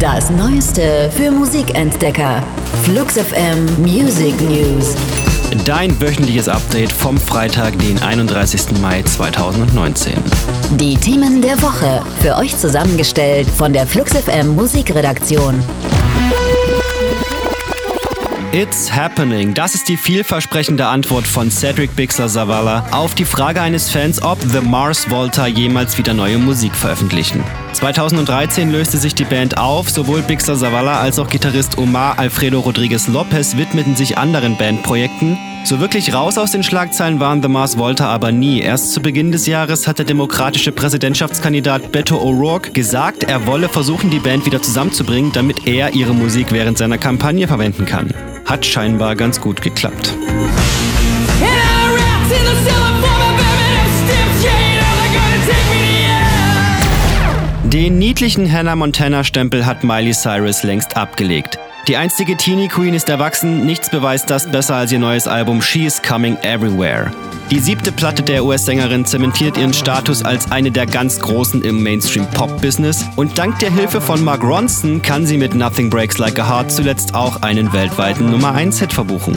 Das Neueste für Musikentdecker. Flux FM Music News. Dein wöchentliches Update vom Freitag, den 31. Mai 2019. Die Themen der Woche. Für euch zusammengestellt von der Flux FM Musikredaktion. It's happening. Das ist die vielversprechende Antwort von Cedric Bixler Zavala auf die Frage eines Fans, ob The Mars Volta jemals wieder neue Musik veröffentlichen. 2013 löste sich die Band auf. Sowohl Bixler Zavala als auch Gitarrist Omar Alfredo Rodriguez Lopez widmeten sich anderen Bandprojekten. So wirklich raus aus den Schlagzeilen waren The Mars Volta aber nie. Erst zu Beginn des Jahres hat der demokratische Präsidentschaftskandidat Beto O'Rourke gesagt, er wolle versuchen, die Band wieder zusammenzubringen, damit er ihre Musik während seiner Kampagne verwenden kann. Hat scheinbar ganz gut geklappt. Den niedlichen Hannah Montana-Stempel hat Miley Cyrus längst abgelegt. Die einstige Teenie Queen ist erwachsen, nichts beweist das besser als ihr neues Album She is Coming Everywhere. Die siebte Platte der US-Sängerin zementiert ihren Status als eine der ganz Großen im Mainstream-Pop-Business und dank der Hilfe von Mark Ronson kann sie mit Nothing Breaks Like a Heart zuletzt auch einen weltweiten Nummer 1-Hit verbuchen.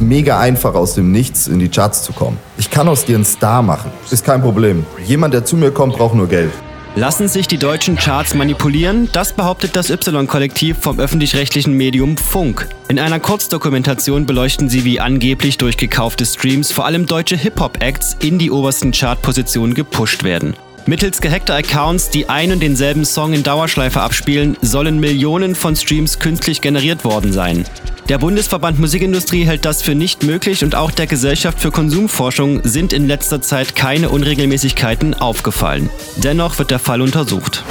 Mega einfach, aus dem Nichts in die Charts zu kommen. Ich kann aus dir einen Star machen. Ist kein Problem. Jemand, der zu mir kommt, braucht nur Geld. Lassen sich die deutschen Charts manipulieren? Das behauptet das Y-Kollektiv vom öffentlich-rechtlichen Medium Funk. In einer Kurzdokumentation beleuchten sie, wie angeblich durch gekaufte Streams vor allem deutsche Hip-Hop-Acts in die obersten Chartpositionen gepusht werden. Mittels gehackter Accounts, die ein und denselben Song in Dauerschleife abspielen, sollen Millionen von Streams künstlich generiert worden sein. Der Bundesverband Musikindustrie hält das für nicht möglich und auch der Gesellschaft für Konsumforschung sind in letzter Zeit keine Unregelmäßigkeiten aufgefallen. Dennoch wird der Fall untersucht.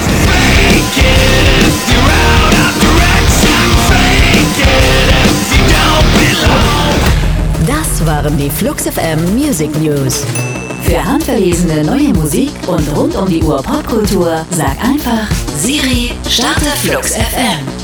Das waren die Flux FM Music News. Für handverlesene neue Musik und rund um die Uhr Popkultur sag einfach Siri, starte Flux FM.